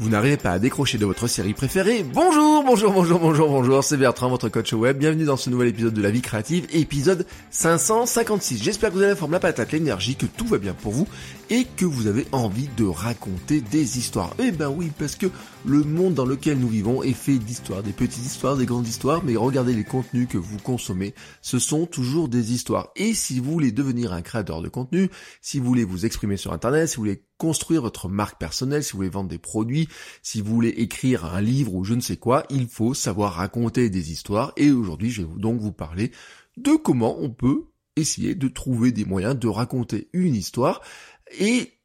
Vous n'arrivez pas à décrocher de votre série préférée Bonjour, bonjour, bonjour, bonjour, bonjour, c'est Bertrand, votre coach web. Bienvenue dans ce nouvel épisode de La Vie Créative, épisode 556. J'espère que vous avez la forme, la patate, l'énergie, que tout va bien pour vous et que vous avez envie de raconter des histoires. Eh ben oui, parce que le monde dans lequel nous vivons est fait d'histoires, des petites histoires, des grandes histoires, mais regardez les contenus que vous consommez, ce sont toujours des histoires. Et si vous voulez devenir un créateur de contenu, si vous voulez vous exprimer sur Internet, si vous voulez construire votre marque personnelle, si vous voulez vendre des produits, si vous voulez écrire un livre ou je ne sais quoi, il faut savoir raconter des histoires. Et aujourd'hui, je vais donc vous parler de comment on peut essayer de trouver des moyens de raconter une histoire et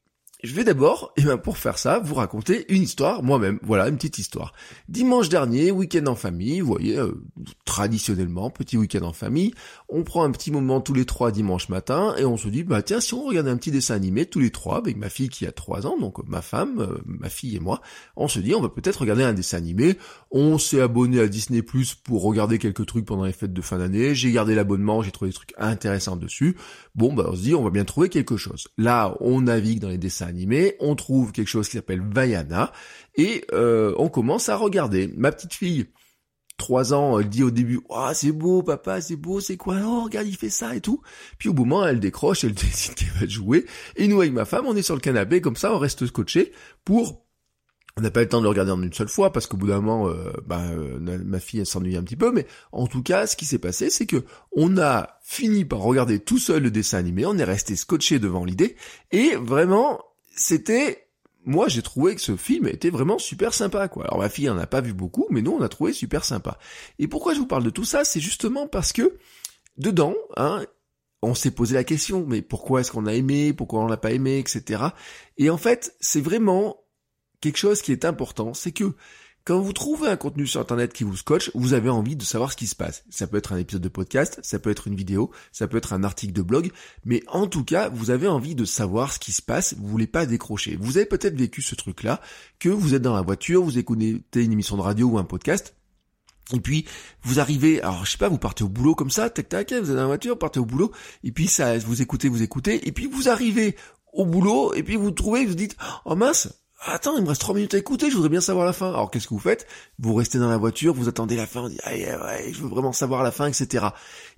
je vais d'abord, et ben pour faire ça, vous raconter une histoire moi-même. Voilà, une petite histoire. Dimanche dernier, week-end en famille, vous voyez, euh, traditionnellement, petit week-end en famille, on prend un petit moment tous les trois dimanche matin et on se dit, bah tiens, si on regarde un petit dessin animé tous les trois, avec ma fille qui a trois ans, donc ma femme, euh, ma fille et moi, on se dit, on va peut-être regarder un dessin animé. On s'est abonné à Disney Plus pour regarder quelques trucs pendant les fêtes de fin d'année. J'ai gardé l'abonnement, j'ai trouvé des trucs intéressants dessus. Bon, bah on se dit, on va bien trouver quelque chose. Là, on navigue dans les dessins animé, on trouve quelque chose qui s'appelle Vaiana, et euh, on commence à regarder. Ma petite fille, 3 ans, elle dit au début, oh, c'est beau, papa, c'est beau, c'est quoi? Oh, regarde, il fait ça et tout. Puis au bout moment, elle décroche, elle décide qu'elle va jouer. Et nous, avec ma femme, on est sur le canapé, comme ça, on reste scotché pour on n'a pas eu le temps de le regarder en une seule fois parce qu'au bout d'un moment, euh, bah, euh, ma fille elle s'ennuie un petit peu. Mais en tout cas, ce qui s'est passé, c'est que on a fini par regarder tout seul le dessin animé. On est resté scotché devant l'idée et vraiment, c'était moi j'ai trouvé que ce film était vraiment super sympa quoi. Alors ma fille en a pas vu beaucoup, mais nous on a trouvé super sympa. Et pourquoi je vous parle de tout ça, c'est justement parce que dedans, hein, on s'est posé la question, mais pourquoi est-ce qu'on a aimé, pourquoi on l'a pas aimé, etc. Et en fait, c'est vraiment quelque chose qui est important, c'est que quand vous trouvez un contenu sur Internet qui vous scotche, vous avez envie de savoir ce qui se passe. Ça peut être un épisode de podcast, ça peut être une vidéo, ça peut être un article de blog, mais en tout cas, vous avez envie de savoir ce qui se passe, vous voulez pas décrocher. Vous avez peut-être vécu ce truc-là, que vous êtes dans la voiture, vous écoutez une émission de radio ou un podcast, et puis vous arrivez, alors je sais pas, vous partez au boulot comme ça, tac tac, vous êtes dans la voiture, partez au boulot, et puis ça, vous écoutez, vous écoutez, et puis vous arrivez au boulot, et puis vous trouvez, vous dites, oh mince, Attends, il me reste trois minutes à écouter, je voudrais bien savoir la fin. Alors qu'est-ce que vous faites? Vous restez dans la voiture, vous attendez la fin, vous dites ouais, je veux vraiment savoir la fin, etc.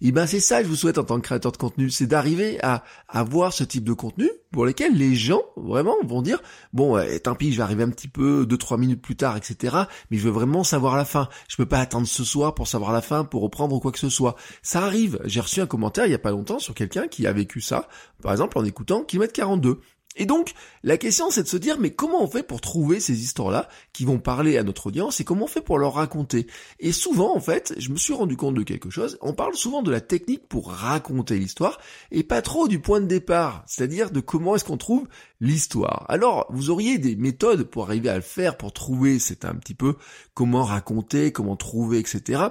Et ben c'est ça que je vous souhaite en tant que créateur de contenu, c'est d'arriver à avoir ce type de contenu pour lesquels les gens vraiment vont dire bon tant pis, je vais arriver un petit peu deux trois minutes plus tard, etc. Mais je veux vraiment savoir la fin. Je peux pas attendre ce soir pour savoir la fin, pour reprendre quoi que ce soit. Ça arrive. J'ai reçu un commentaire il y a pas longtemps sur quelqu'un qui a vécu ça, par exemple en écoutant Kilomètre 42. Et donc, la question c'est de se dire, mais comment on fait pour trouver ces histoires-là qui vont parler à notre audience et comment on fait pour leur raconter? Et souvent, en fait, je me suis rendu compte de quelque chose, on parle souvent de la technique pour raconter l'histoire et pas trop du point de départ, c'est-à-dire de comment est-ce qu'on trouve l'histoire. Alors, vous auriez des méthodes pour arriver à le faire, pour trouver, c'est un petit peu comment raconter, comment trouver, etc.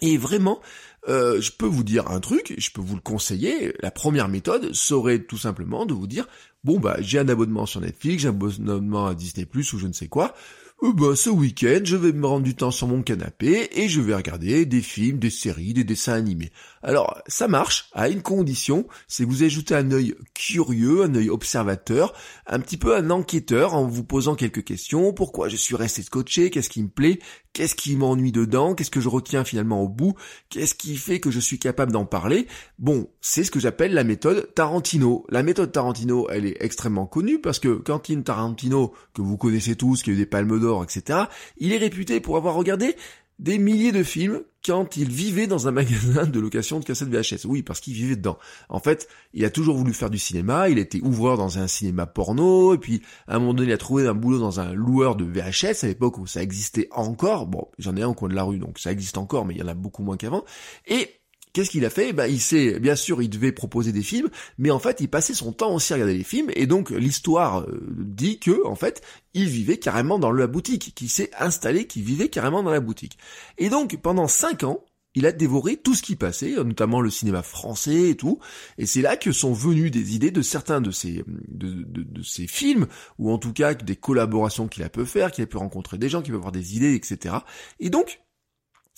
Et vraiment, euh, je peux vous dire un truc, je peux vous le conseiller. La première méthode serait tout simplement de vous dire, bon bah j'ai un abonnement sur Netflix, j'ai un abonnement à Disney Plus ou je ne sais quoi. Euh, bah, ce week-end, je vais me rendre du temps sur mon canapé et je vais regarder des films, des séries, des dessins animés. Alors, ça marche à une condition, c'est que vous ajoutez un œil curieux, un œil observateur, un petit peu un enquêteur en vous posant quelques questions. Pourquoi je suis resté scotché? Qu'est-ce qui me plaît? Qu'est-ce qui m'ennuie dedans? Qu'est-ce que je retiens finalement au bout? Qu'est-ce qui fait que je suis capable d'en parler? Bon, c'est ce que j'appelle la méthode Tarantino. La méthode Tarantino, elle est extrêmement connue parce que Quentin Tarantino, que vous connaissez tous, qui a eu des palmes d'or, etc., il est réputé pour avoir regardé des milliers de films quand il vivait dans un magasin de location de cassettes VHS. Oui, parce qu'il vivait dedans. En fait, il a toujours voulu faire du cinéma, il était ouvreur dans un cinéma porno, et puis à un moment donné, il a trouvé un boulot dans un loueur de VHS à l'époque où ça existait encore. Bon, j'en ai un au coin de la rue, donc ça existe encore, mais il y en a beaucoup moins qu'avant. Et qu'est-ce qu'il a fait? Ben il sait, bien sûr, il devait proposer des films, mais en fait, il passait son temps aussi à regarder les films, et donc l'histoire euh, dit que, en fait, il vivait carrément dans la boutique, qui s'est installé, qui vivait carrément dans la boutique. Et donc, pendant cinq ans, il a dévoré tout ce qui passait, notamment le cinéma français et tout. Et c'est là que sont venues des idées de certains de ces, de, de, ces films, ou en tout cas des collaborations qu'il a pu faire, qu'il a pu rencontrer des gens, qui peuvent avoir des idées, etc. Et donc,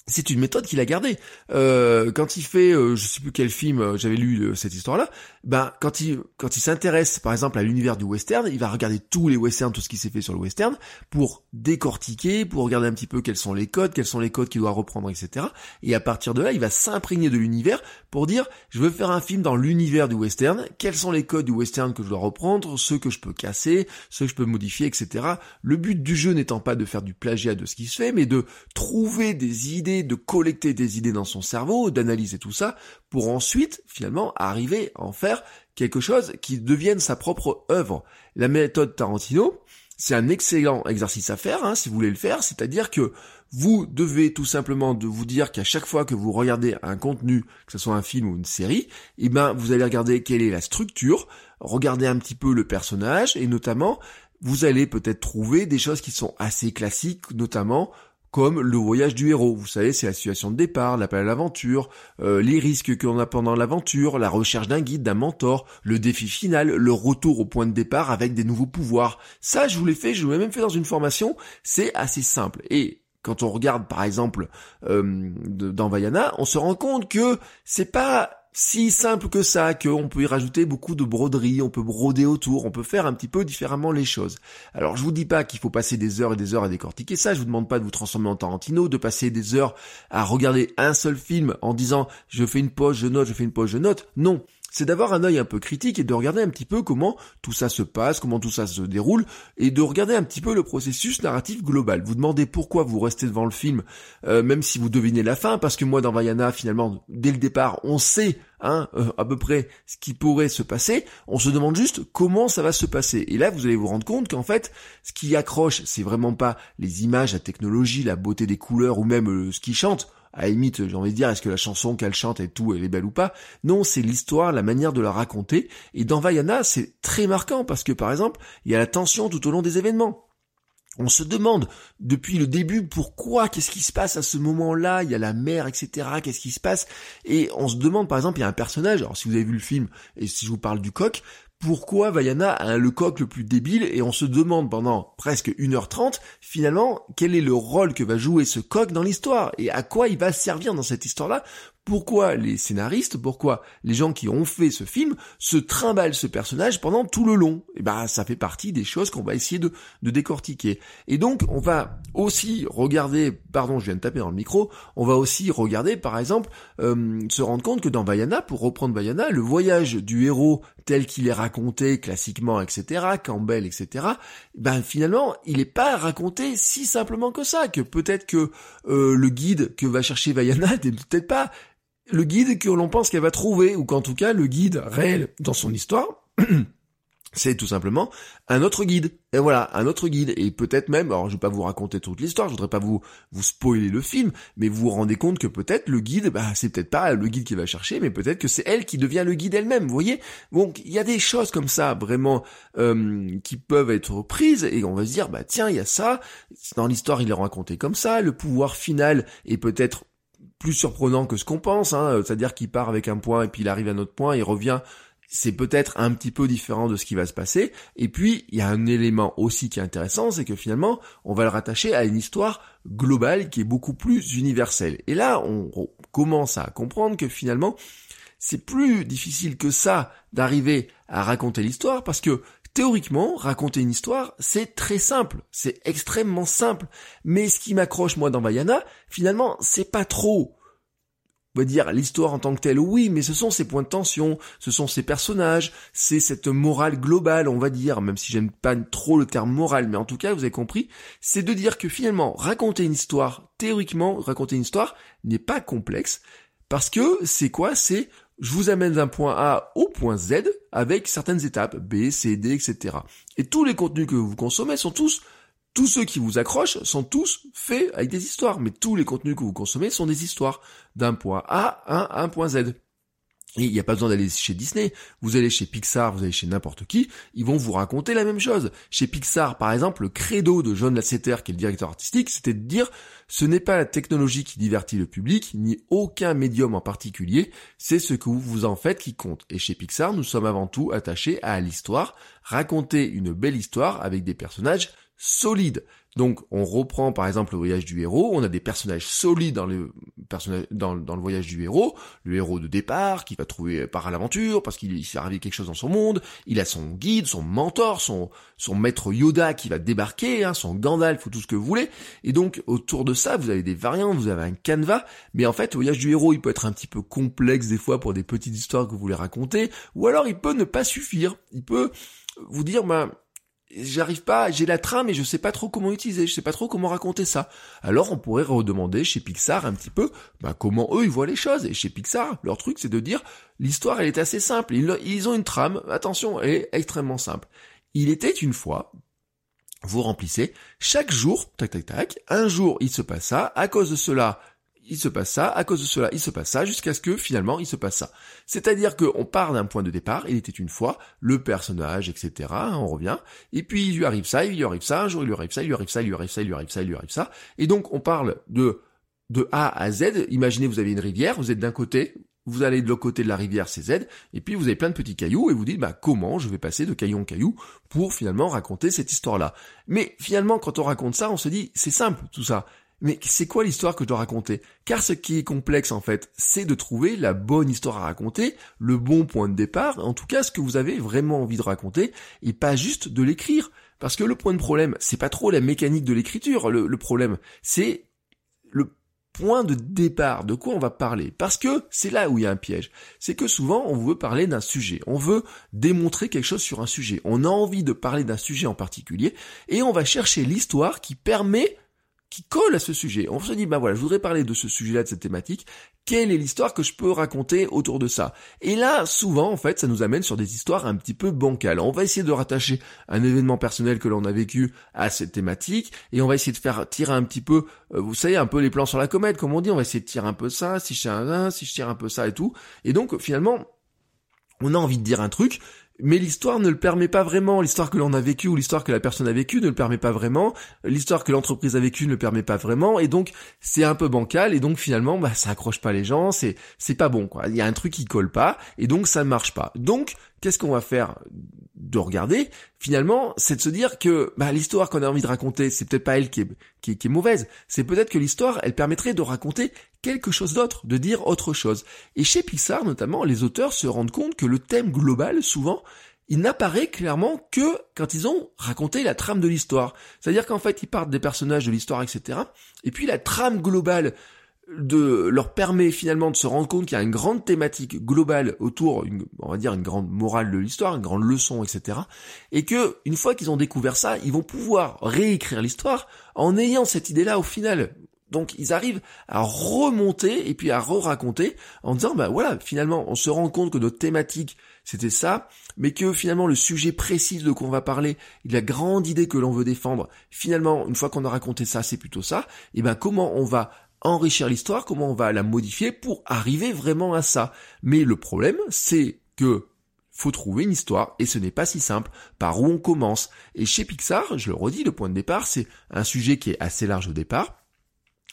c'est une méthode qu'il a gardée. Euh, quand il fait, euh, je sais plus quel film, euh, j'avais lu cette histoire-là. Ben quand il quand il s'intéresse, par exemple, à l'univers du western, il va regarder tous les westerns, tout ce qui s'est fait sur le western, pour décortiquer, pour regarder un petit peu quels sont les codes, quels sont les codes qu'il doit reprendre, etc. Et à partir de là, il va s'imprégner de l'univers pour dire, je veux faire un film dans l'univers du western. Quels sont les codes du western que je dois reprendre, ceux que je peux casser, ceux que je peux modifier, etc. Le but du jeu n'étant pas de faire du plagiat de ce qui se fait, mais de trouver des idées de collecter des idées dans son cerveau, d'analyser tout ça, pour ensuite, finalement, arriver à en faire quelque chose qui devienne sa propre œuvre. La méthode Tarantino, c'est un excellent exercice à faire, hein, si vous voulez le faire, c'est-à-dire que vous devez tout simplement de vous dire qu'à chaque fois que vous regardez un contenu, que ce soit un film ou une série, eh ben, vous allez regarder quelle est la structure, regarder un petit peu le personnage, et notamment, vous allez peut-être trouver des choses qui sont assez classiques, notamment comme le voyage du héros. Vous savez, c'est la situation de départ, l'appel à l'aventure, euh, les risques qu'on a pendant l'aventure, la recherche d'un guide, d'un mentor, le défi final, le retour au point de départ avec des nouveaux pouvoirs. Ça, je vous l'ai fait, je vous l'ai même fait dans une formation. C'est assez simple. Et quand on regarde, par exemple, euh, dans Vaiana, on se rend compte que c'est pas si simple que ça, qu'on peut y rajouter beaucoup de broderie, on peut broder autour, on peut faire un petit peu différemment les choses. Alors je vous dis pas qu'il faut passer des heures et des heures à décortiquer ça, je vous demande pas de vous transformer en Tarantino, de passer des heures à regarder un seul film en disant je fais une pause, je note, je fais une pause, je note. Non, c'est d'avoir un œil un peu critique et de regarder un petit peu comment tout ça se passe, comment tout ça se déroule, et de regarder un petit peu le processus narratif global. Vous demandez pourquoi vous restez devant le film, euh, même si vous devinez la fin, parce que moi dans Vaiana, finalement, dès le départ, on sait hein, euh, à peu près ce qui pourrait se passer, on se demande juste comment ça va se passer. Et là, vous allez vous rendre compte qu'en fait, ce qui accroche, c'est vraiment pas les images, la technologie, la beauté des couleurs ou même euh, ce qui chante à la j'ai envie de dire, est-ce que la chanson qu'elle chante et tout, elle est belle ou pas? Non, c'est l'histoire, la manière de la raconter. Et dans Vaiana, c'est très marquant parce que, par exemple, il y a la tension tout au long des événements. On se demande depuis le début pourquoi, qu'est-ce qui se passe à ce moment-là, il y a la mer, etc., qu'est-ce qui se passe, et on se demande par exemple, il y a un personnage, alors si vous avez vu le film, et si je vous parle du coq, pourquoi Vaiana a le coq le plus débile et on se demande pendant presque 1h30 finalement quel est le rôle que va jouer ce coq dans l'histoire et à quoi il va servir dans cette histoire-là pourquoi les scénaristes, pourquoi les gens qui ont fait ce film se trimballent ce personnage pendant tout le long? Et eh ben ça fait partie des choses qu'on va essayer de, décortiquer. Et donc on va aussi regarder, pardon je viens de taper dans le micro, on va aussi regarder par exemple euh, se rendre compte que dans Vaiana, pour reprendre Vaiana, le voyage du héros tel qu'il est raconté classiquement, etc., Campbell, etc., ben finalement il n'est pas raconté si simplement que ça, que peut-être que euh, le guide que va chercher Vaiana n'est peut-être pas le guide que l'on pense qu'elle va trouver, ou qu'en tout cas le guide réel dans son histoire, c'est tout simplement un autre guide. Et voilà, un autre guide. Et peut-être même, alors je vais pas vous raconter toute l'histoire, je voudrais pas vous, vous spoiler le film, mais vous vous rendez compte que peut-être le guide, bah c'est peut-être pas le guide qui va chercher, mais peut-être que c'est elle qui devient le guide elle-même, vous voyez? Donc il y a des choses comme ça, vraiment, euh, qui peuvent être prises, et on va se dire, bah tiens, il y a ça, dans l'histoire il est raconté comme ça, le pouvoir final est peut-être plus surprenant que ce qu'on pense, hein, c'est-à-dire qu'il part avec un point et puis il arrive à un autre point, il revient, c'est peut-être un petit peu différent de ce qui va se passer. Et puis, il y a un élément aussi qui est intéressant, c'est que finalement, on va le rattacher à une histoire globale qui est beaucoup plus universelle. Et là, on commence à comprendre que finalement, c'est plus difficile que ça d'arriver à raconter l'histoire parce que Théoriquement, raconter une histoire, c'est très simple, c'est extrêmement simple. Mais ce qui m'accroche moi dans Vaiana, finalement, c'est pas trop. On va dire l'histoire en tant que telle, oui, mais ce sont ces points de tension, ce sont ces personnages, c'est cette morale globale, on va dire, même si j'aime pas trop le terme morale, mais en tout cas, vous avez compris, c'est de dire que finalement, raconter une histoire, théoriquement, raconter une histoire n'est pas complexe, parce que c'est quoi? C'est je vous amène d'un point A au point Z avec certaines étapes, B, C, D, etc. Et tous les contenus que vous consommez sont tous tous ceux qui vous accrochent sont tous faits avec des histoires, mais tous les contenus que vous consommez sont des histoires d'un point A à un point Z. Et il n'y a pas besoin d'aller chez Disney. Vous allez chez Pixar, vous allez chez n'importe qui, ils vont vous raconter la même chose. Chez Pixar, par exemple, le credo de John Lasseter, qui est le directeur artistique, c'était de dire ce n'est pas la technologie qui divertit le public, ni aucun médium en particulier, c'est ce que vous en faites qui compte. Et chez Pixar, nous sommes avant tout attachés à l'histoire, raconter une belle histoire avec des personnages solides. Donc on reprend par exemple le voyage du héros, on a des personnages solides dans le voyage du héros, le héros de départ qui va trouver par l'aventure parce qu'il s'est arrivé quelque chose dans son monde, il a son guide, son mentor, son maître Yoda qui va débarquer, hein, son Gandalf ou tout ce que vous voulez. Et donc autour de ça, vous avez des variantes, vous avez un canevas, mais en fait le voyage du héros, il peut être un petit peu complexe des fois pour des petites histoires que vous voulez raconter, ou alors il peut ne pas suffire. Il peut vous dire bah j'arrive pas, j'ai la trame mais je sais pas trop comment utiliser, je sais pas trop comment raconter ça. Alors on pourrait redemander chez Pixar un petit peu bah, comment eux ils voient les choses. Et chez Pixar, leur truc c'est de dire l'histoire elle est assez simple. Ils, ils ont une trame, attention, elle est extrêmement simple. Il était une fois, vous remplissez chaque jour, tac tac tac, un jour il se passe ça, à cause de cela il se passe ça, à cause de cela, il se passe ça, jusqu'à ce que finalement il se passe ça. C'est-à-dire qu'on part d'un point de départ, il était une fois, le personnage, etc., hein, on revient, et puis il lui arrive ça, il lui arrive ça, un jour il lui arrive ça, il lui arrive ça, il lui arrive ça, il lui arrive ça, il lui arrive ça, et donc on parle de de A à Z, imaginez vous avez une rivière, vous êtes d'un côté, vous allez de l'autre côté de la rivière, c'est Z, et puis vous avez plein de petits cailloux, et vous dites, bah, comment je vais passer de caillou en caillou pour finalement raconter cette histoire-là? Mais finalement, quand on raconte ça, on se dit, c'est simple, tout ça. Mais c'est quoi l'histoire que je dois raconter? Car ce qui est complexe en fait, c'est de trouver la bonne histoire à raconter, le bon point de départ, en tout cas ce que vous avez vraiment envie de raconter, et pas juste de l'écrire. Parce que le point de problème, c'est pas trop la mécanique de l'écriture, le, le problème, c'est le point de départ, de quoi on va parler? Parce que c'est là où il y a un piège. C'est que souvent on veut parler d'un sujet, on veut démontrer quelque chose sur un sujet, on a envie de parler d'un sujet en particulier, et on va chercher l'histoire qui permet qui colle à ce sujet. On se dit, bah voilà, je voudrais parler de ce sujet-là, de cette thématique. Quelle est l'histoire que je peux raconter autour de ça? Et là, souvent, en fait, ça nous amène sur des histoires un petit peu bancales. On va essayer de rattacher un événement personnel que l'on a vécu à cette thématique, et on va essayer de faire tirer un petit peu, euh, vous savez, un peu les plans sur la comète, comme on dit. On va essayer de tirer un peu ça, si je tire un, si je tire un peu ça et tout. Et donc, finalement, on a envie de dire un truc, mais l'histoire ne le permet pas vraiment. L'histoire que l'on a vécue ou l'histoire que la personne a vécue ne le permet pas vraiment. L'histoire que l'entreprise a vécue ne le permet pas vraiment. Et donc, c'est un peu bancal. Et donc, finalement, bah, ça accroche pas les gens. C'est, c'est pas bon, quoi. Il y a un truc qui colle pas. Et donc, ça ne marche pas. Donc, qu'est-ce qu'on va faire de regarder? Finalement c'est de se dire que bah, l'histoire qu'on a envie de raconter c'est peut-être pas elle qui est, qui est, mauvaise c'est peut-être que l'histoire elle permettrait de raconter quelque chose d'autre de dire autre chose et chez Pixar notamment les auteurs se rendent compte que le thème global souvent il n'apparaît clairement que quand ils ont raconté la trame de l'histoire. C'est-à-dire qu'en fait, ils partent des personnages de l'histoire, etc. Et puis la trame globale de leur permet finalement de se rendre compte qu'il y a une grande thématique globale autour, on va dire une grande morale de l'histoire, une grande leçon, etc. Et que une fois qu'ils ont découvert ça, ils vont pouvoir réécrire l'histoire en ayant cette idée-là au final. Donc ils arrivent à remonter et puis à re-raconter en disant bah voilà finalement on se rend compte que notre thématique c'était ça, mais que finalement le sujet précis de quoi on va parler, la grande idée que l'on veut défendre, finalement une fois qu'on a raconté ça c'est plutôt ça, et ben comment on va enrichir l'histoire, comment on va la modifier pour arriver vraiment à ça? Mais le problème, c'est que faut trouver une histoire et ce n'est pas si simple. Par où on commence? Et chez Pixar, je le redis, le point de départ, c'est un sujet qui est assez large au départ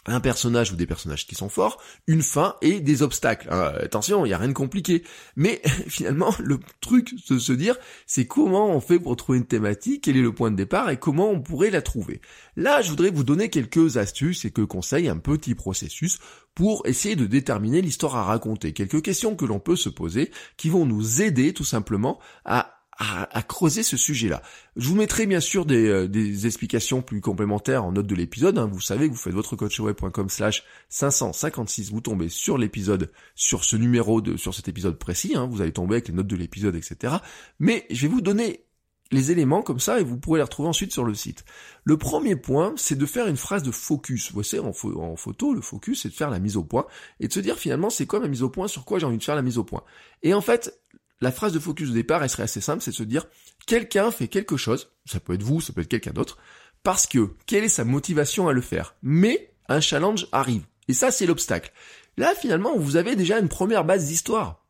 un personnage ou des personnages qui sont forts, une fin et des obstacles. Euh, attention, il n'y a rien de compliqué. Mais finalement, le truc de se dire, c'est comment on fait pour trouver une thématique, quel est le point de départ et comment on pourrait la trouver. Là, je voudrais vous donner quelques astuces et que conseils, un petit processus pour essayer de déterminer l'histoire à raconter. Quelques questions que l'on peut se poser qui vont nous aider tout simplement à à, creuser ce sujet-là. Je vous mettrai bien sûr des, euh, des, explications plus complémentaires en note de l'épisode. Hein. Vous savez que vous faites votre coachweb.com slash 556, vous tombez sur l'épisode, sur ce numéro de, sur cet épisode précis. Hein. Vous allez tomber avec les notes de l'épisode, etc. Mais je vais vous donner les éléments comme ça et vous pourrez les retrouver ensuite sur le site. Le premier point, c'est de faire une phrase de focus. Vous voyez, en, en photo, le focus, c'est de faire la mise au point et de se dire finalement c'est quoi ma mise au point, sur quoi j'ai envie de faire la mise au point? Et en fait, la phrase de focus au départ, elle serait assez simple, c'est de se dire, quelqu'un fait quelque chose, ça peut être vous, ça peut être quelqu'un d'autre, parce que quelle est sa motivation à le faire? Mais un challenge arrive. Et ça, c'est l'obstacle. Là, finalement, vous avez déjà une première base d'histoire.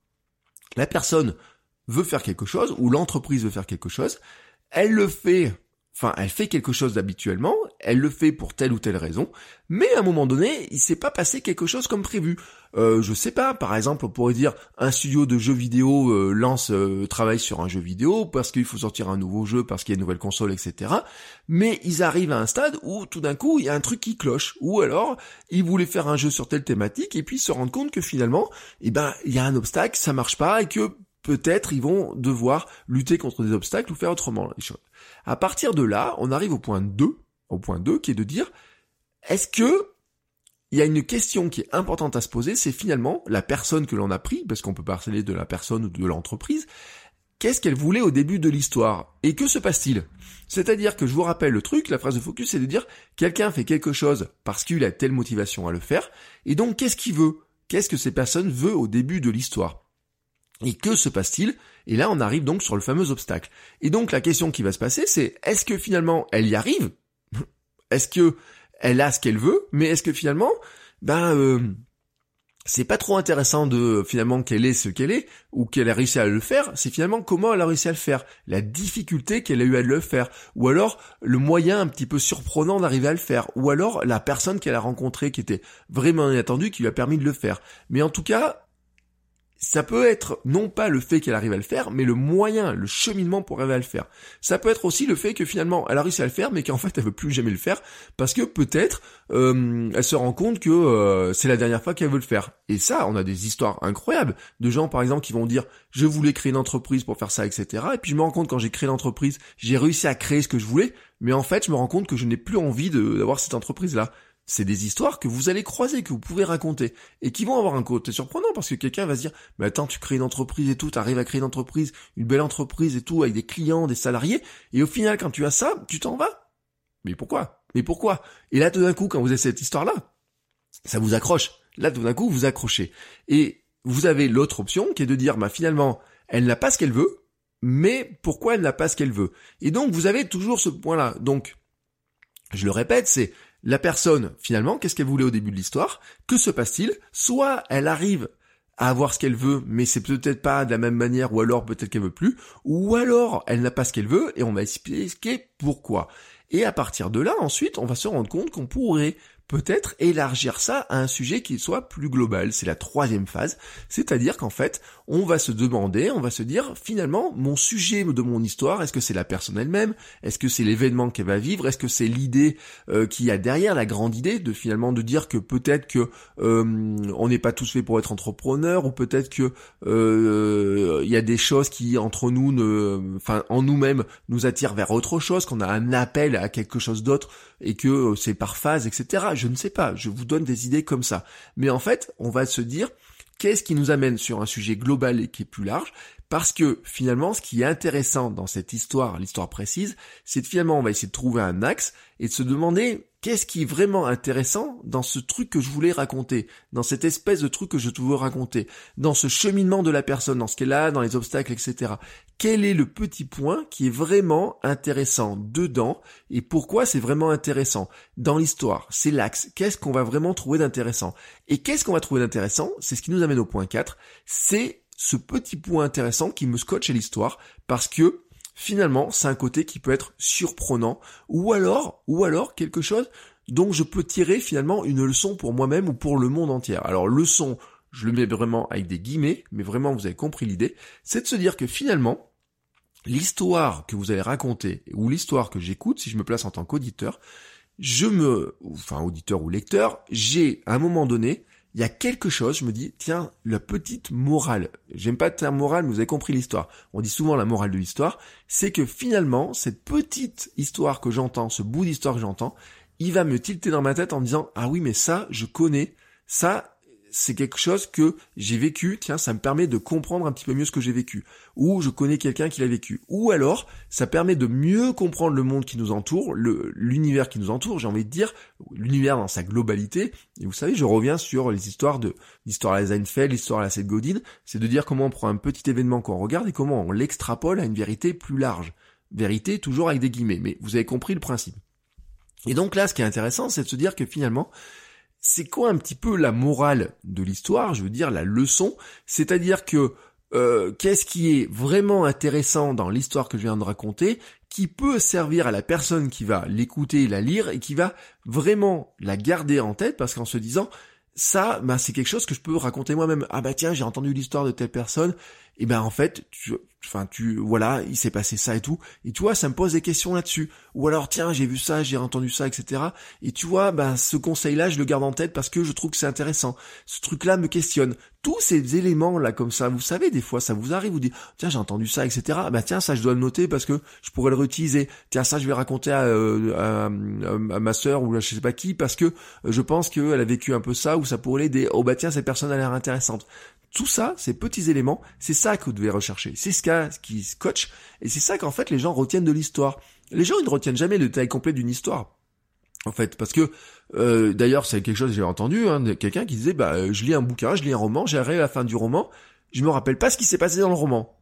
La personne veut faire quelque chose, ou l'entreprise veut faire quelque chose, elle le fait Enfin, elle fait quelque chose d'habituellement, elle le fait pour telle ou telle raison, mais à un moment donné, il s'est pas passé quelque chose comme prévu. Euh, je sais pas, par exemple, on pourrait dire un studio de jeux vidéo euh, lance euh, travaille sur un jeu vidéo parce qu'il faut sortir un nouveau jeu, parce qu'il y a une nouvelle console, etc. Mais ils arrivent à un stade où tout d'un coup il y a un truc qui cloche, ou alors ils voulaient faire un jeu sur telle thématique et puis se rendent compte que finalement, eh ben il y a un obstacle, ça marche pas et que peut-être ils vont devoir lutter contre des obstacles ou faire autrement les choses. À partir de là, on arrive au point 2, au point 2 qui est de dire est-ce que il y a une question qui est importante à se poser, c'est finalement la personne que l'on a pris, parce qu'on peut parler de la personne ou de l'entreprise, qu'est-ce qu'elle voulait au début de l'histoire Et que se passe-t-il? C'est-à-dire que je vous rappelle le truc, la phrase de focus, c'est de dire quelqu'un fait quelque chose parce qu'il a telle motivation à le faire, et donc qu'est-ce qu'il veut? Qu'est-ce que cette personne veut au début de l'histoire? Et que se passe-t-il? Et là, on arrive donc sur le fameux obstacle. Et donc, la question qui va se passer, c'est est-ce que finalement, elle y arrive? Est-ce que elle a ce qu'elle veut? Mais est-ce que finalement, ben, euh, c'est pas trop intéressant de finalement qu'elle ait ce qu'elle est ou qu'elle a réussi à le faire. C'est finalement comment elle a réussi à le faire, la difficulté qu'elle a eu à le faire, ou alors le moyen un petit peu surprenant d'arriver à le faire, ou alors la personne qu'elle a rencontrée qui était vraiment inattendue qui lui a permis de le faire? Mais en tout cas, ça peut être non pas le fait qu'elle arrive à le faire, mais le moyen, le cheminement pour arriver à le faire. Ça peut être aussi le fait que finalement elle a réussi à le faire, mais qu'en fait elle veut plus jamais le faire parce que peut-être euh, elle se rend compte que euh, c'est la dernière fois qu'elle veut le faire. Et ça, on a des histoires incroyables de gens par exemple qui vont dire je voulais créer une entreprise pour faire ça, etc. Et puis je me rends compte quand j'ai créé l'entreprise, j'ai réussi à créer ce que je voulais, mais en fait je me rends compte que je n'ai plus envie d'avoir cette entreprise là. C'est des histoires que vous allez croiser, que vous pouvez raconter, et qui vont avoir un côté surprenant, parce que quelqu'un va se dire, mais attends, tu crées une entreprise et tout, t'arrives à créer une entreprise, une belle entreprise et tout, avec des clients, des salariés, et au final, quand tu as ça, tu t'en vas. Mais pourquoi? Mais pourquoi? Et là, tout d'un coup, quand vous avez cette histoire-là, ça vous accroche. Là, tout d'un coup, vous accrochez. Et vous avez l'autre option, qui est de dire, bah finalement, elle n'a pas ce qu'elle veut, mais pourquoi elle n'a pas ce qu'elle veut? Et donc, vous avez toujours ce point-là. Donc, je le répète, c'est la personne, finalement, qu'est-ce qu'elle voulait au début de l'histoire? Que se passe-t-il? Soit elle arrive à avoir ce qu'elle veut, mais c'est peut-être pas de la même manière, ou alors peut-être qu'elle veut plus, ou alors elle n'a pas ce qu'elle veut, et on va expliquer pourquoi. Et à partir de là, ensuite, on va se rendre compte qu'on pourrait peut-être élargir ça à un sujet qui soit plus global. C'est la troisième phase. C'est-à-dire qu'en fait, on va se demander, on va se dire, finalement, mon sujet de mon histoire, est-ce que c'est la personne elle-même? Est-ce que c'est l'événement qu'elle va vivre? Est-ce que c'est l'idée euh, qui a derrière, la grande idée de finalement de dire que peut-être que euh, on n'est pas tous faits pour être entrepreneur ou peut-être que euh, il y a des choses qui entre nous, ne, enfin en nous-mêmes, nous attirent vers autre chose, qu'on a un appel à quelque chose d'autre et que c'est par phase, etc je ne sais pas, je vous donne des idées comme ça. Mais en fait, on va se dire, qu'est-ce qui nous amène sur un sujet global et qui est plus large? Parce que finalement, ce qui est intéressant dans cette histoire, l'histoire précise, c'est finalement, on va essayer de trouver un axe et de se demander qu'est-ce qui est vraiment intéressant dans ce truc que je voulais raconter, dans cette espèce de truc que je veux raconter, dans ce cheminement de la personne, dans ce qu'elle a, dans les obstacles, etc. Quel est le petit point qui est vraiment intéressant dedans et pourquoi c'est vraiment intéressant dans l'histoire? C'est l'axe. Qu'est-ce qu'on va vraiment trouver d'intéressant? Et qu'est-ce qu'on va trouver d'intéressant? C'est ce qui nous amène au point 4. C'est ce petit point intéressant qui me scotche à l'histoire parce que finalement c'est un côté qui peut être surprenant ou alors ou alors quelque chose dont je peux tirer finalement une leçon pour moi-même ou pour le monde entier. Alors leçon, je le mets vraiment avec des guillemets, mais vraiment vous avez compris l'idée, c'est de se dire que finalement l'histoire que vous allez raconter ou l'histoire que j'écoute, si je me place en tant qu'auditeur, je me, enfin auditeur ou lecteur, j'ai à un moment donné il y a quelque chose, je me dis, tiens, la petite morale, j'aime pas le terme morale, mais vous avez compris l'histoire, on dit souvent la morale de l'histoire, c'est que finalement, cette petite histoire que j'entends, ce bout d'histoire que j'entends, il va me tilter dans ma tête en me disant, ah oui, mais ça, je connais, ça, c'est quelque chose que j'ai vécu, tiens, ça me permet de comprendre un petit peu mieux ce que j'ai vécu, ou je connais quelqu'un qui l'a vécu, ou alors ça permet de mieux comprendre le monde qui nous entoure, l'univers qui nous entoure, j'ai envie de dire, l'univers dans sa globalité, et vous savez, je reviens sur les histoires de l'histoire à la Seinfeld, l'histoire à la Seth Godin, c'est de dire comment on prend un petit événement qu'on regarde et comment on l'extrapole à une vérité plus large. Vérité toujours avec des guillemets, mais vous avez compris le principe. Et donc là, ce qui est intéressant, c'est de se dire que finalement, c'est quoi un petit peu la morale de l'histoire, je veux dire la leçon, c'est-à-dire que euh, qu'est-ce qui est vraiment intéressant dans l'histoire que je viens de raconter, qui peut servir à la personne qui va l'écouter, la lire, et qui va vraiment la garder en tête, parce qu'en se disant, ça, bah, c'est quelque chose que je peux raconter moi-même. Ah bah tiens, j'ai entendu l'histoire de telle personne, et ben en fait, tu, enfin tu, voilà, il s'est passé ça et tout, et tu vois, ça me pose des questions là-dessus. Ou alors tiens, j'ai vu ça, j'ai entendu ça, etc. Et tu vois, ben ce conseil-là, je le garde en tête parce que je trouve que c'est intéressant. Ce truc-là me questionne. Tous ces éléments là comme ça, vous savez, des fois, ça vous arrive, vous dites, tiens, j'ai entendu ça, etc. Bah tiens, ça, je dois le noter parce que je pourrais le réutiliser. Tiens, ça, je vais raconter à, euh, ma sœur ou je sais pas qui parce que je pense qu'elle a vécu un peu ça ou ça pourrait l'aider. Oh bah tiens, cette personne a l'air intéressante. Tout ça, ces petits éléments, c'est ça que vous devez rechercher. C'est ce qui scotche, et c'est ça qu'en fait les gens retiennent de l'histoire. Les gens, ils ne retiennent jamais le détail complet d'une histoire. En fait, parce que euh, d'ailleurs, c'est quelque chose que j'ai entendu, hein, quelqu'un qui disait, bah, euh, je lis un bouquin, je lis un roman, j'arrive à la fin du roman, je me rappelle pas ce qui s'est passé dans le roman,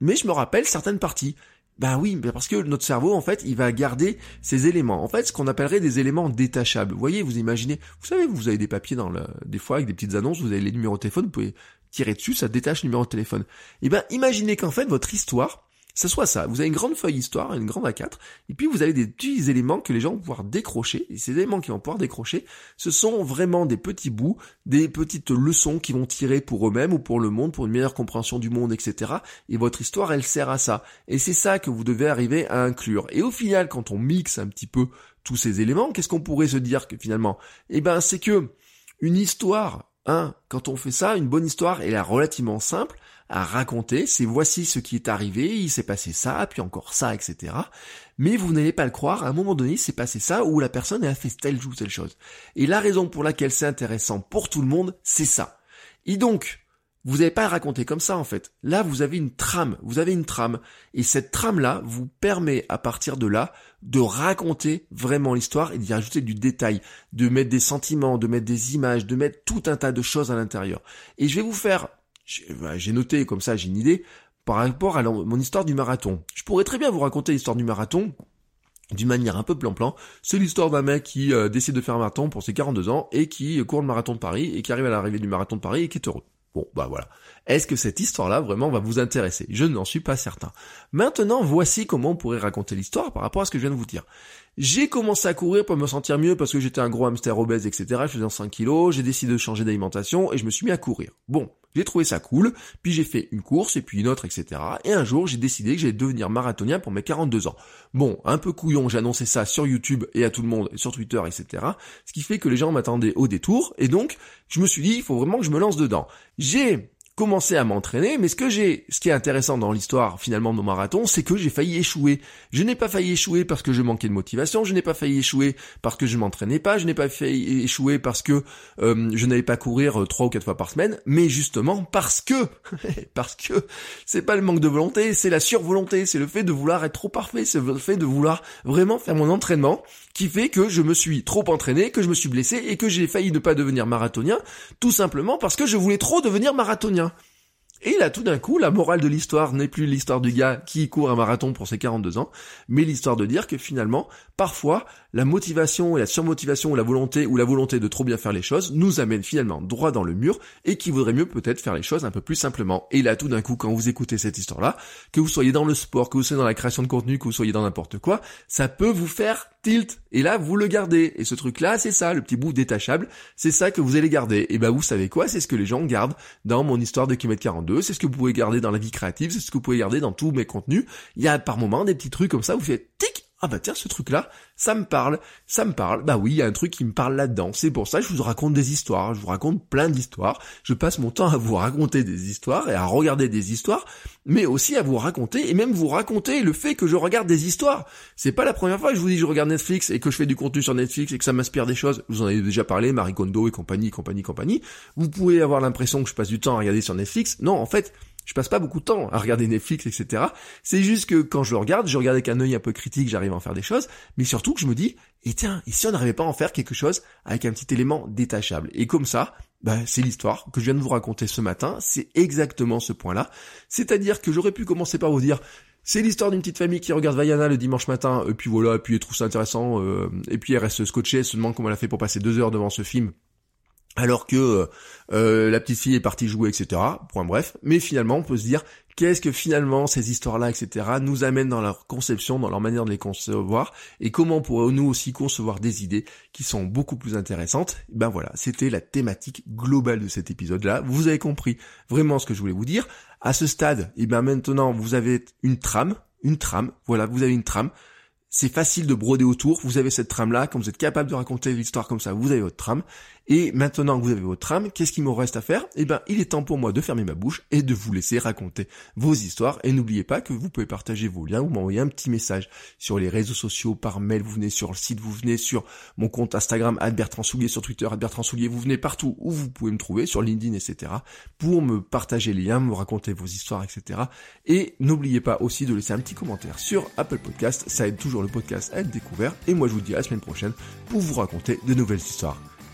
mais je me rappelle certaines parties. Ben oui, parce que notre cerveau, en fait, il va garder ces éléments. En fait, ce qu'on appellerait des éléments détachables. Vous voyez, vous imaginez, vous savez, vous avez des papiers dans le, des fois avec des petites annonces, vous avez les numéros de téléphone, vous pouvez tirer dessus, ça détache le numéro de téléphone. Et eh ben, imaginez qu'en fait, votre histoire, ce soit ça. Vous avez une grande feuille histoire, une grande A4, et puis vous avez des petits éléments que les gens vont pouvoir décrocher, et ces éléments qu'ils vont pouvoir décrocher, ce sont vraiment des petits bouts, des petites leçons qu'ils vont tirer pour eux-mêmes ou pour le monde, pour une meilleure compréhension du monde, etc. Et votre histoire, elle sert à ça. Et c'est ça que vous devez arriver à inclure. Et au final, quand on mixe un petit peu tous ces éléments, qu'est-ce qu'on pourrait se dire que finalement? Eh ben, c'est que une histoire, hein, quand on fait ça, une bonne histoire, elle est relativement simple, à raconter, c'est voici ce qui est arrivé, il s'est passé ça, puis encore ça, etc. Mais vous n'allez pas le croire, à un moment donné, il s'est passé ça, où la personne a fait telle ou telle chose. Et la raison pour laquelle c'est intéressant pour tout le monde, c'est ça. Et donc, vous n'avez pas à raconter comme ça en fait. Là, vous avez une trame, vous avez une trame, et cette trame-là vous permet à partir de là de raconter vraiment l'histoire et d'y rajouter du détail, de mettre des sentiments, de mettre des images, de mettre tout un tas de choses à l'intérieur. Et je vais vous faire j'ai noté comme ça, j'ai une idée par rapport à mon histoire du marathon. Je pourrais très bien vous raconter l'histoire du marathon d'une manière un peu plan-plan. C'est l'histoire d'un mec qui euh, décide de faire un marathon pour ses 42 ans et qui court le marathon de Paris et qui arrive à l'arrivée du marathon de Paris et qui est heureux. Bon, bah voilà. Est-ce que cette histoire-là vraiment va vous intéresser? Je n'en suis pas certain. Maintenant, voici comment on pourrait raconter l'histoire par rapport à ce que je viens de vous dire. J'ai commencé à courir pour me sentir mieux parce que j'étais un gros hamster obèse, etc. Je faisais 5 kilos, j'ai décidé de changer d'alimentation et je me suis mis à courir. Bon, j'ai trouvé ça cool, puis j'ai fait une course et puis une autre, etc. Et un jour, j'ai décidé que j'allais devenir marathonien pour mes 42 ans. Bon, un peu couillon, j'ai annoncé ça sur YouTube et à tout le monde, sur Twitter, etc. Ce qui fait que les gens m'attendaient au détour, et donc, je me suis dit, il faut vraiment que je me lance dedans. J'ai commencer à m'entraîner, mais ce que j'ai, ce qui est intéressant dans l'histoire finalement de mon marathon, c'est que j'ai failli échouer. Je n'ai pas failli échouer parce que je manquais de motivation, je n'ai pas failli échouer parce que je m'entraînais pas, je n'ai pas failli échouer parce que euh, je n'allais pas courir euh, trois ou quatre fois par semaine, mais justement parce que, parce que c'est pas le manque de volonté, c'est la survolonté, c'est le fait de vouloir être trop parfait, c'est le fait de vouloir vraiment faire mon entraînement qui fait que je me suis trop entraîné, que je me suis blessé et que j'ai failli ne pas devenir marathonien, tout simplement parce que je voulais trop devenir marathonien. Et là, tout d'un coup, la morale de l'histoire n'est plus l'histoire du gars qui court un marathon pour ses 42 ans, mais l'histoire de dire que finalement, parfois, la motivation et la surmotivation ou la volonté ou la volonté de trop bien faire les choses nous amène finalement droit dans le mur et qu'il vaudrait mieux peut-être faire les choses un peu plus simplement. Et là, tout d'un coup, quand vous écoutez cette histoire-là, que vous soyez dans le sport, que vous soyez dans la création de contenu, que vous soyez dans n'importe quoi, ça peut vous faire tilt. Et là, vous le gardez. Et ce truc-là, c'est ça, le petit bout détachable, c'est ça que vous allez garder. Et ben, vous savez quoi? C'est ce que les gens gardent dans mon histoire de kilomètre 42. C'est ce que vous pouvez garder dans la vie créative. C'est ce que vous pouvez garder dans tous mes contenus. Il y a par moments des petits trucs comme ça, vous faites tic, ah bah tiens, ce truc-là, ça me parle, ça me parle. Bah oui, il y a un truc qui me parle là-dedans. C'est pour ça que je vous raconte des histoires. Je vous raconte plein d'histoires. Je passe mon temps à vous raconter des histoires et à regarder des histoires, mais aussi à vous raconter et même vous raconter le fait que je regarde des histoires. C'est pas la première fois que je vous dis que je regarde Netflix et que je fais du contenu sur Netflix et que ça m'inspire des choses. Vous en avez déjà parlé, Marie Kondo et compagnie, compagnie, compagnie. Vous pouvez avoir l'impression que je passe du temps à regarder sur Netflix. Non, en fait, je passe pas beaucoup de temps à regarder Netflix, etc. C'est juste que quand je regarde, je regarde avec un œil un peu critique, j'arrive à en faire des choses, mais surtout que je me dis, et tiens, et si on n'arrivait pas à en faire quelque chose avec un petit élément détachable? Et comme ça, bah, c'est l'histoire que je viens de vous raconter ce matin, c'est exactement ce point-là. C'est-à-dire que j'aurais pu commencer par vous dire, C'est l'histoire d'une petite famille qui regarde Vaiana le dimanche matin, et puis voilà, et puis elle trouve ça intéressant, euh, et puis elle reste scotchée, elle se demande comment elle a fait pour passer deux heures devant ce film alors que euh, la petite fille est partie jouer, etc. Point bref. Mais finalement, on peut se dire, qu'est-ce que finalement ces histoires-là, etc., nous amènent dans leur conception, dans leur manière de les concevoir, et comment pourrons-nous aussi concevoir des idées qui sont beaucoup plus intéressantes Ben voilà, c'était la thématique globale de cet épisode-là. Vous avez compris vraiment ce que je voulais vous dire. À ce stade, et ben maintenant, vous avez une trame, une trame, voilà, vous avez une trame c'est facile de broder autour, vous avez cette trame-là, quand vous êtes capable de raconter l'histoire comme ça, vous avez votre trame, et maintenant que vous avez votre trame, qu'est-ce qu'il me reste à faire? Eh ben, il est temps pour moi de fermer ma bouche et de vous laisser raconter vos histoires, et n'oubliez pas que vous pouvez partager vos liens ou m'envoyer un petit message sur les réseaux sociaux, par mail, vous venez sur le site, vous venez sur mon compte Instagram, Bertrand Soulier, sur Twitter, Bertrand Soulier, vous venez partout où vous pouvez me trouver, sur LinkedIn, etc., pour me partager les liens, me raconter vos histoires, etc. Et n'oubliez pas aussi de laisser un petit commentaire sur Apple Podcast, ça aide toujours le podcast à être découvert. Et moi, je vous dis à la semaine prochaine pour vous raconter de nouvelles histoires.